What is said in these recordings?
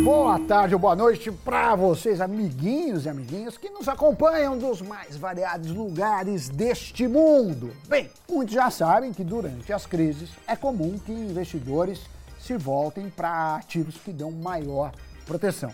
boa tarde ou boa noite para vocês, amiguinhos e amiguinhas que nos acompanham dos mais variados lugares deste mundo. Bem, muitos já sabem que durante as crises é comum que investidores se voltem para ativos que dão maior proteção.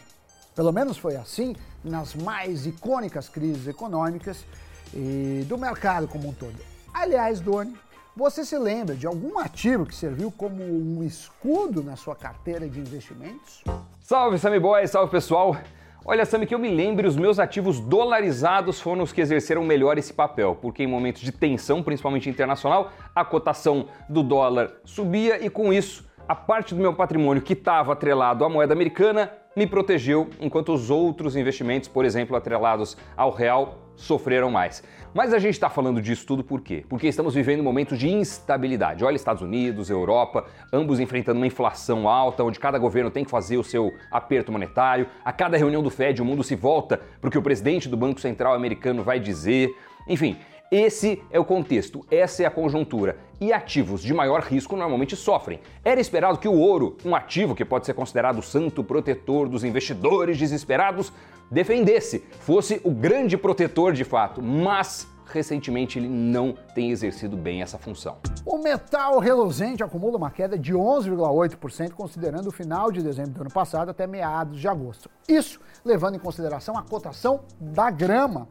Pelo menos foi assim nas mais icônicas crises econômicas e do mercado como um todo. Aliás, Doni, você se lembra de algum ativo que serviu como um escudo na sua carteira de investimentos? Salve, Sammy Boy, salve pessoal! Olha, Sammy, que eu me lembre, os meus ativos dolarizados foram os que exerceram melhor esse papel, porque em momentos de tensão, principalmente internacional, a cotação do dólar subia e com isso, a parte do meu patrimônio que estava atrelado à moeda americana me protegeu, enquanto os outros investimentos, por exemplo, atrelados ao real, sofreram mais. Mas a gente está falando disso tudo por quê? Porque estamos vivendo momentos de instabilidade. Olha, Estados Unidos, Europa, ambos enfrentando uma inflação alta, onde cada governo tem que fazer o seu aperto monetário. A cada reunião do Fed, o mundo se volta para o que o presidente do Banco Central americano vai dizer. Enfim, esse é o contexto, essa é a conjuntura. E ativos de maior risco normalmente sofrem. Era esperado que o ouro, um ativo que pode ser considerado o santo protetor dos investidores desesperados, defendesse, fosse o grande protetor de fato, mas recentemente ele não tem exercido bem essa função. O metal reluzente acumula uma queda de 11,8%, considerando o final de dezembro do ano passado até meados de agosto. Isso levando em consideração a cotação da grama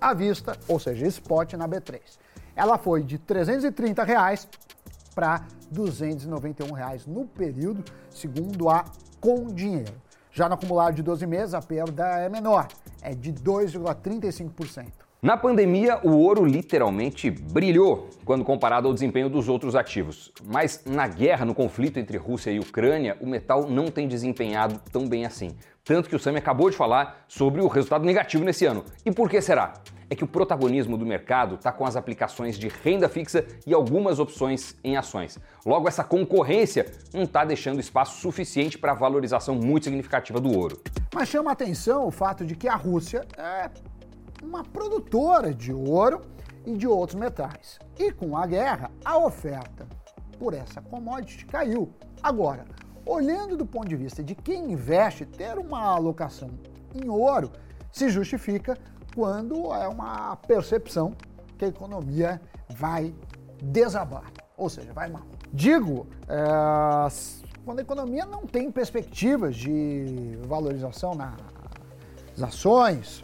à vista, ou seja, spot na B3. Ela foi de 330 reais para 291 reais no período, segundo a Com Dinheiro. Já no acumulado de 12 meses, a perda é menor, é de 2,35%. Na pandemia, o ouro literalmente brilhou quando comparado ao desempenho dos outros ativos. Mas na guerra, no conflito entre Rússia e Ucrânia, o metal não tem desempenhado tão bem assim. Tanto que o Sami acabou de falar sobre o resultado negativo nesse ano. E por que será? É que o protagonismo do mercado está com as aplicações de renda fixa e algumas opções em ações. Logo, essa concorrência não está deixando espaço suficiente para a valorização muito significativa do ouro. Mas chama atenção o fato de que a Rússia é uma produtora de ouro e de outros metais. E com a guerra, a oferta por essa commodity caiu. Agora, olhando do ponto de vista de quem investe, ter uma alocação em ouro se justifica quando é uma percepção que a economia vai desabar, ou seja, vai mal. Digo, é, quando a economia não tem perspectivas de valorização nas ações,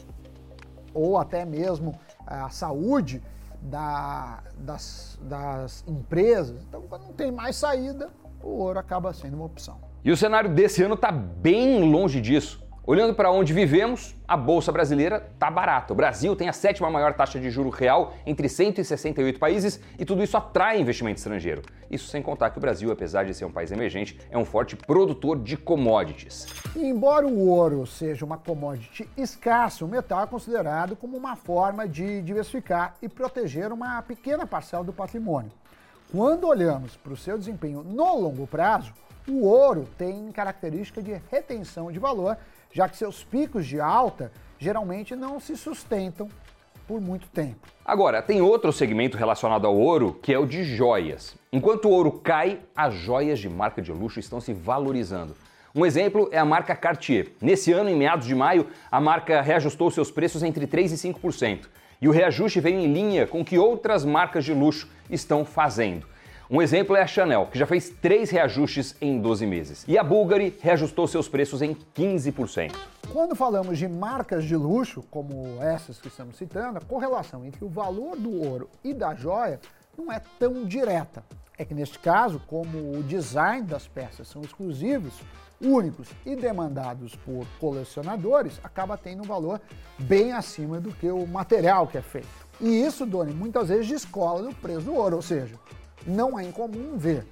ou até mesmo a saúde da, das, das empresas. Então, quando não tem mais saída, o ouro acaba sendo uma opção. E o cenário desse ano está bem longe disso. Olhando para onde vivemos, a bolsa brasileira está barata. O Brasil tem a sétima maior taxa de juro real entre 168 países e tudo isso atrai investimento estrangeiro. Isso sem contar que o Brasil, apesar de ser um país emergente, é um forte produtor de commodities. Embora o ouro seja uma commodity escassa, o metal é considerado como uma forma de diversificar e proteger uma pequena parcela do patrimônio. Quando olhamos para o seu desempenho no longo prazo, o ouro tem característica de retenção de valor já que seus picos de alta geralmente não se sustentam por muito tempo. Agora, tem outro segmento relacionado ao ouro, que é o de joias. Enquanto o ouro cai, as joias de marca de luxo estão se valorizando. Um exemplo é a marca Cartier. Nesse ano, em meados de maio, a marca reajustou seus preços entre 3% e 5%. E o reajuste veio em linha com o que outras marcas de luxo estão fazendo. Um exemplo é a Chanel, que já fez três reajustes em 12 meses. E a Bulgari reajustou seus preços em 15%. Quando falamos de marcas de luxo, como essas que estamos citando, a correlação entre o valor do ouro e da joia não é tão direta. É que neste caso, como o design das peças são exclusivos, únicos e demandados por colecionadores, acaba tendo um valor bem acima do que o material que é feito. E isso, Doni, muitas vezes descola do preço do ouro, ou seja, não é incomum ver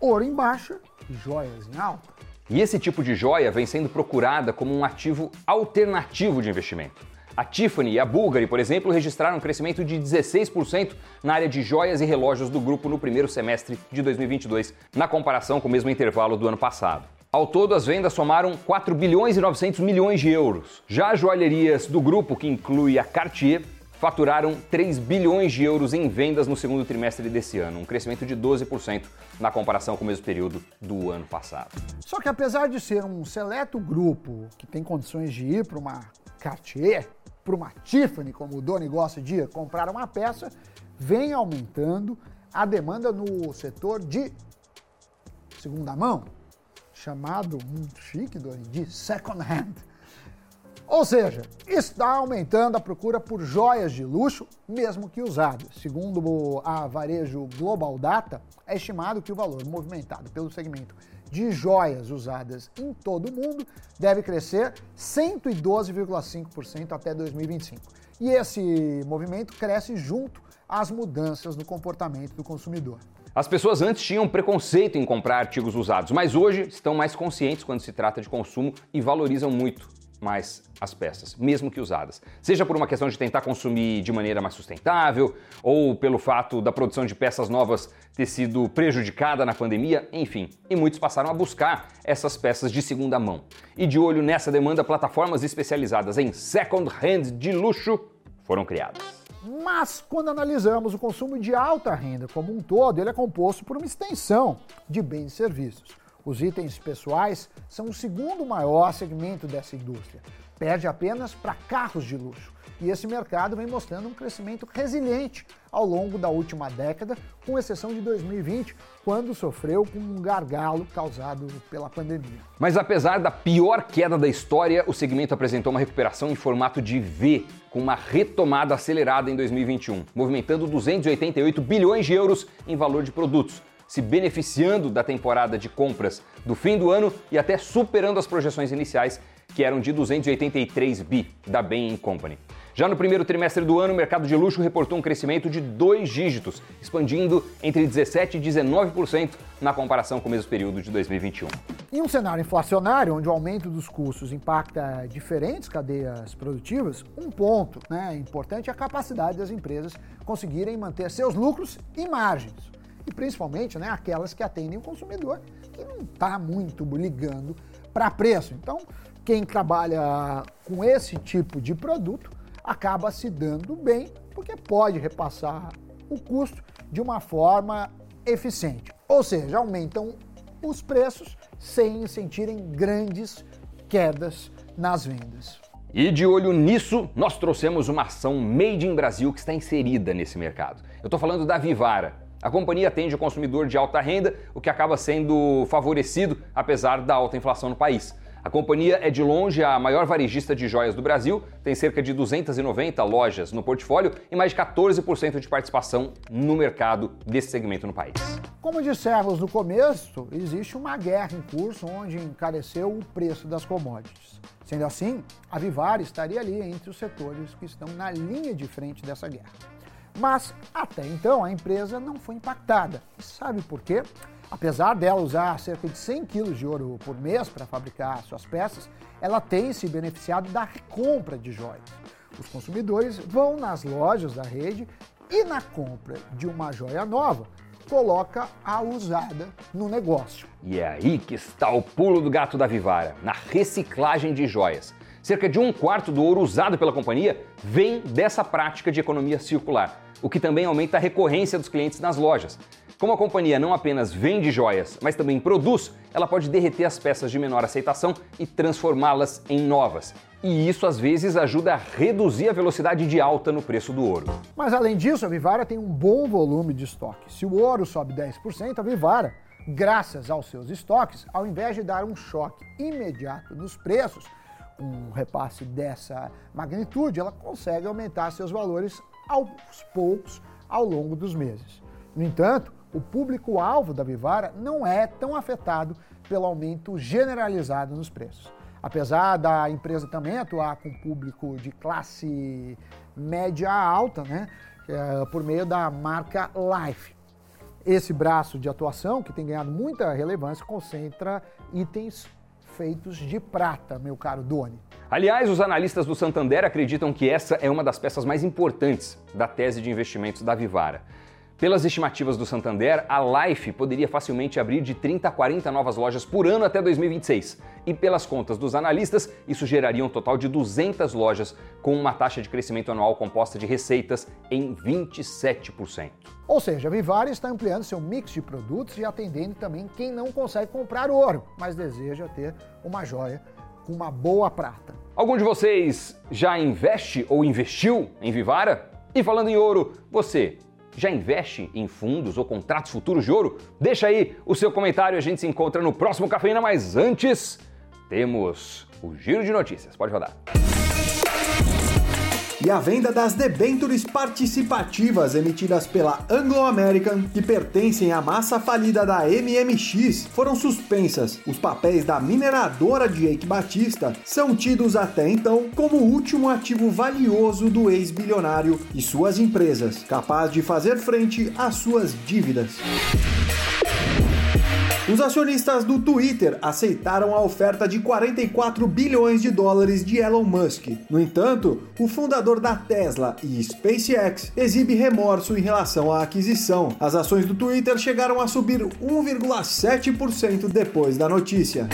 ouro em baixa e joias em alta. E esse tipo de joia vem sendo procurada como um ativo alternativo de investimento. A Tiffany e a Bulgari, por exemplo, registraram um crescimento de 16% na área de joias e relógios do grupo no primeiro semestre de 2022, na comparação com o mesmo intervalo do ano passado. Ao todo, as vendas somaram 4 bilhões e 900 milhões de euros. Já as joalherias do grupo, que inclui a Cartier, faturaram 3 bilhões de euros em vendas no segundo trimestre desse ano, um crescimento de 12% na comparação com o mesmo período do ano passado. Só que apesar de ser um seleto grupo que tem condições de ir para uma Cartier, para uma Tiffany, como o Doni gosta de comprar uma peça, vem aumentando a demanda no setor de segunda mão, chamado muito chique, Doni, de second hand. Ou seja, está aumentando a procura por joias de luxo, mesmo que usadas. Segundo a varejo Global Data, é estimado que o valor movimentado pelo segmento de joias usadas em todo o mundo deve crescer 112,5% até 2025. E esse movimento cresce junto às mudanças no comportamento do consumidor. As pessoas antes tinham preconceito em comprar artigos usados, mas hoje estão mais conscientes quando se trata de consumo e valorizam muito mais as peças, mesmo que usadas. Seja por uma questão de tentar consumir de maneira mais sustentável, ou pelo fato da produção de peças novas ter sido prejudicada na pandemia, enfim. E muitos passaram a buscar essas peças de segunda mão. E de olho nessa demanda, plataformas especializadas em second hand de luxo foram criadas. Mas quando analisamos o consumo de alta renda como um todo, ele é composto por uma extensão de bens e serviços. Os itens pessoais são o segundo maior segmento dessa indústria. Perde apenas para carros de luxo. E esse mercado vem mostrando um crescimento resiliente ao longo da última década, com exceção de 2020, quando sofreu com um gargalo causado pela pandemia. Mas apesar da pior queda da história, o segmento apresentou uma recuperação em formato de V, com uma retomada acelerada em 2021, movimentando 288 bilhões de euros em valor de produtos se beneficiando da temporada de compras do fim do ano e até superando as projeções iniciais, que eram de 283 bi da Bain Company. Já no primeiro trimestre do ano, o mercado de luxo reportou um crescimento de dois dígitos, expandindo entre 17% e 19% na comparação com o mesmo período de 2021. Em um cenário inflacionário, onde o aumento dos custos impacta diferentes cadeias produtivas, um ponto né, importante é a capacidade das empresas conseguirem manter seus lucros e margens e principalmente né, aquelas que atendem o consumidor que não está muito ligando para preço. Então, quem trabalha com esse tipo de produto acaba se dando bem porque pode repassar o custo de uma forma eficiente. Ou seja, aumentam os preços sem sentirem grandes quedas nas vendas. E de olho nisso, nós trouxemos uma ação Made in Brasil que está inserida nesse mercado. Eu estou falando da Vivara, a companhia atende o consumidor de alta renda, o que acaba sendo favorecido apesar da alta inflação no país. A companhia é de longe a maior varejista de joias do Brasil, tem cerca de 290 lojas no portfólio e mais de 14% de participação no mercado desse segmento no país. Como dissemos no começo, existe uma guerra em curso onde encareceu o preço das commodities. Sendo assim, a Vivar estaria ali entre os setores que estão na linha de frente dessa guerra. Mas até então a empresa não foi impactada. E sabe por quê? Apesar dela usar cerca de 100 quilos de ouro por mês para fabricar suas peças, ela tem se beneficiado da recompra de joias. Os consumidores vão nas lojas da rede e na compra de uma joia nova, coloca a usada no negócio. E é aí que está o pulo do gato da Vivara, na reciclagem de joias. Cerca de um quarto do ouro usado pela companhia vem dessa prática de economia circular o que também aumenta a recorrência dos clientes nas lojas. Como a companhia não apenas vende joias, mas também produz, ela pode derreter as peças de menor aceitação e transformá-las em novas. E isso às vezes ajuda a reduzir a velocidade de alta no preço do ouro. Mas além disso, a Vivara tem um bom volume de estoque. Se o ouro sobe 10%, a Vivara, graças aos seus estoques, ao invés de dar um choque imediato nos preços, um repasse dessa magnitude, ela consegue aumentar seus valores aos poucos ao longo dos meses. No entanto, o público-alvo da Vivara não é tão afetado pelo aumento generalizado nos preços. Apesar da empresa também atuar com público de classe média alta, né, é, por meio da marca Life. Esse braço de atuação, que tem ganhado muita relevância, concentra itens feitos de prata, meu caro Doni. Aliás, os analistas do Santander acreditam que essa é uma das peças mais importantes da tese de investimentos da Vivara. Pelas estimativas do Santander, a Life poderia facilmente abrir de 30 a 40 novas lojas por ano até 2026. E pelas contas dos analistas, isso geraria um total de 200 lojas, com uma taxa de crescimento anual composta de receitas em 27%. Ou seja, a Vivara está ampliando seu mix de produtos e atendendo também quem não consegue comprar ouro, mas deseja ter uma joia com uma boa prata. Algum de vocês já investe ou investiu em Vivara? E falando em ouro, você já investe em fundos ou contratos futuros de ouro? Deixa aí o seu comentário, a gente se encontra no próximo Cafeína, mas antes temos o giro de notícias. Pode rodar e a venda das debêntures participativas emitidas pela Anglo American, que pertencem à massa falida da MMX, foram suspensas. Os papéis da mineradora Jake Batista são tidos até então como o último ativo valioso do ex-bilionário e suas empresas, capaz de fazer frente às suas dívidas. Os acionistas do Twitter aceitaram a oferta de 44 bilhões de dólares de Elon Musk. No entanto, o fundador da Tesla e SpaceX exibe remorso em relação à aquisição. As ações do Twitter chegaram a subir 1,7% depois da notícia.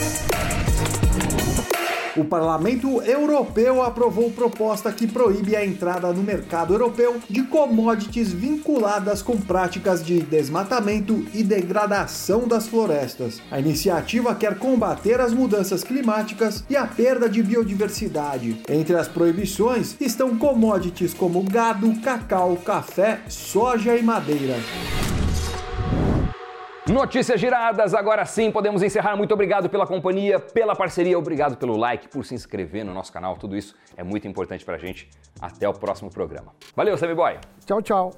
O Parlamento Europeu aprovou proposta que proíbe a entrada no mercado europeu de commodities vinculadas com práticas de desmatamento e degradação das florestas. A iniciativa quer combater as mudanças climáticas e a perda de biodiversidade. Entre as proibições estão commodities como gado, cacau, café, soja e madeira. Notícias giradas, agora sim podemos encerrar. Muito obrigado pela companhia, pela parceria, obrigado pelo like, por se inscrever no nosso canal. Tudo isso é muito importante pra gente. Até o próximo programa. Valeu, Sammy Boy. Tchau, tchau.